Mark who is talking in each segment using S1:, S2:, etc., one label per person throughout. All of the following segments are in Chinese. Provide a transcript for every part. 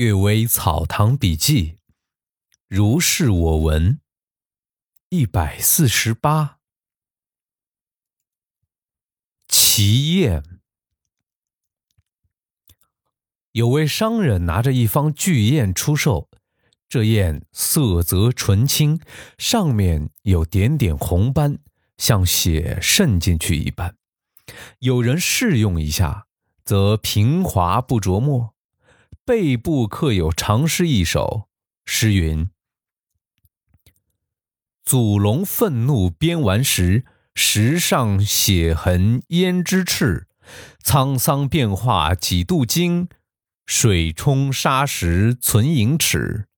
S1: 《阅微草堂笔记》，如是我闻。一百四十八，奇宴。有位商人拿着一方巨砚出售，这砚色泽纯青，上面有点点红斑，像血渗进去一般。有人试用一下，则平滑不着墨。背部刻有长诗一首，诗云：“祖龙愤怒鞭顽石，石上血痕胭脂赤。沧桑变化几度惊，水冲沙石存盈尺。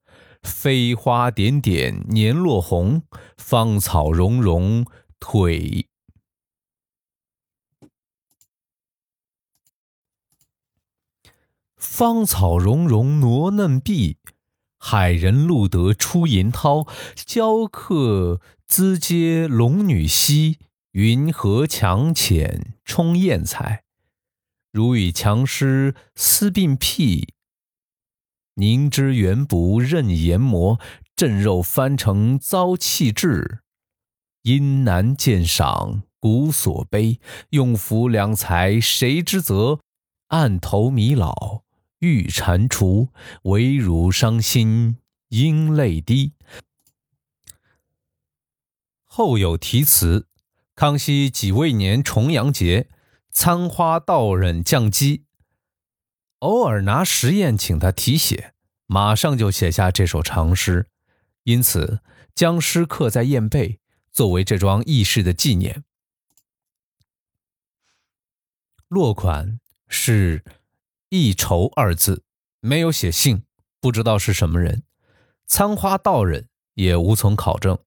S1: 飞花点点年落红，芳草茸茸腿。”芳草茸茸挪嫩碧，海人路得出银涛。娇客姿接龙女兮，云何墙浅充艳彩。如与强师思鬓癖，凝脂圆不任研磨。振肉翻成遭气质，因难鉴赏古所悲。用夫良才谁之责？案头弥老。欲蟾蜍，唯汝伤心应泪滴。后有题词：康熙己未年重阳节，参花道人降机，偶尔拿实验请他题写，马上就写下这首长诗，因此将诗刻在砚背，作为这桩轶事的纪念。落款是。一愁二字没有写姓，不知道是什么人。参花道人也无从考证。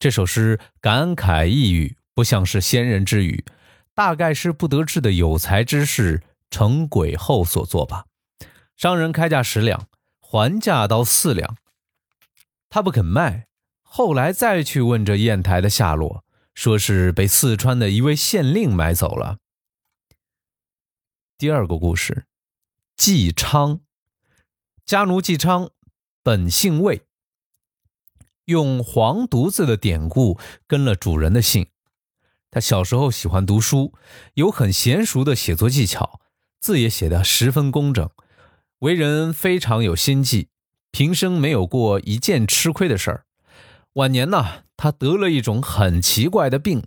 S1: 这首诗感慨抑郁，不像是先人之语，大概是不得志的有才之士成鬼后所作吧。商人开价十两，还价到四两，他不肯卖。后来再去问这砚台的下落，说是被四川的一位县令买走了。第二个故事。纪昌，家奴纪昌，本姓魏，用黄犊子的典故跟了主人的姓。他小时候喜欢读书，有很娴熟的写作技巧，字也写得十分工整，为人非常有心计，平生没有过一件吃亏的事儿。晚年呢，他得了一种很奇怪的病，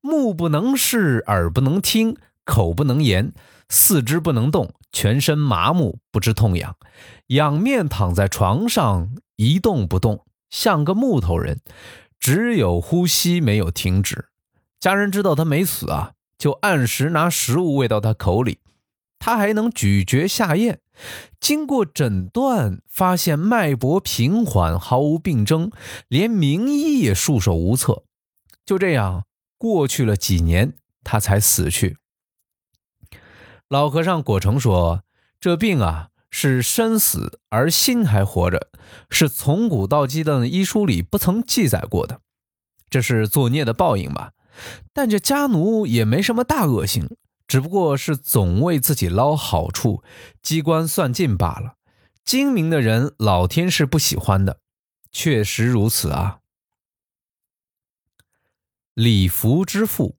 S1: 目不能视，耳不能听，口不能言。四肢不能动，全身麻木，不知痛痒，仰面躺在床上一动不动，像个木头人，只有呼吸没有停止。家人知道他没死啊，就按时拿食物喂到他口里，他还能咀嚼下咽。经过诊断，发现脉搏平缓，毫无病征，连名医也束手无策。就这样过去了几年，他才死去。老和尚果成说：“这病啊，是身死而心还活着，是从古到今的医书里不曾记载过的。这是作孽的报应吧？但这家奴也没什么大恶行，只不过是总为自己捞好处，机关算尽罢了。精明的人，老天是不喜欢的，确实如此啊。”李福之父，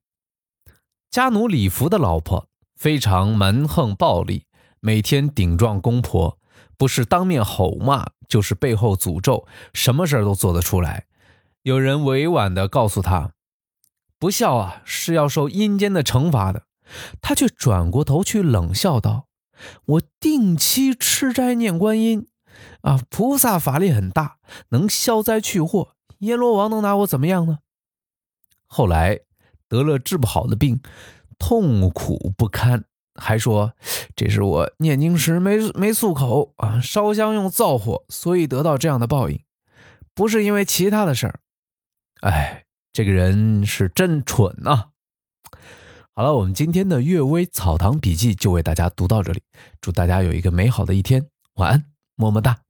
S1: 家奴李福的老婆。非常蛮横暴力，每天顶撞公婆，不是当面吼骂，就是背后诅咒，什么事儿都做得出来。有人委婉地告诉他，不孝啊是要受阴间的惩罚的，他却转过头去冷笑道：“我定期吃斋念观音，啊，菩萨法力很大，能消灾去祸，阎罗王能拿我怎么样呢？”后来得了治不好的病。痛苦不堪，还说这是我念经时没没漱口啊，烧香用灶火，所以得到这样的报应，不是因为其他的事儿。哎，这个人是真蠢呐！好了，我们今天的《阅微草堂笔记》就为大家读到这里，祝大家有一个美好的一天，晚安，么么哒。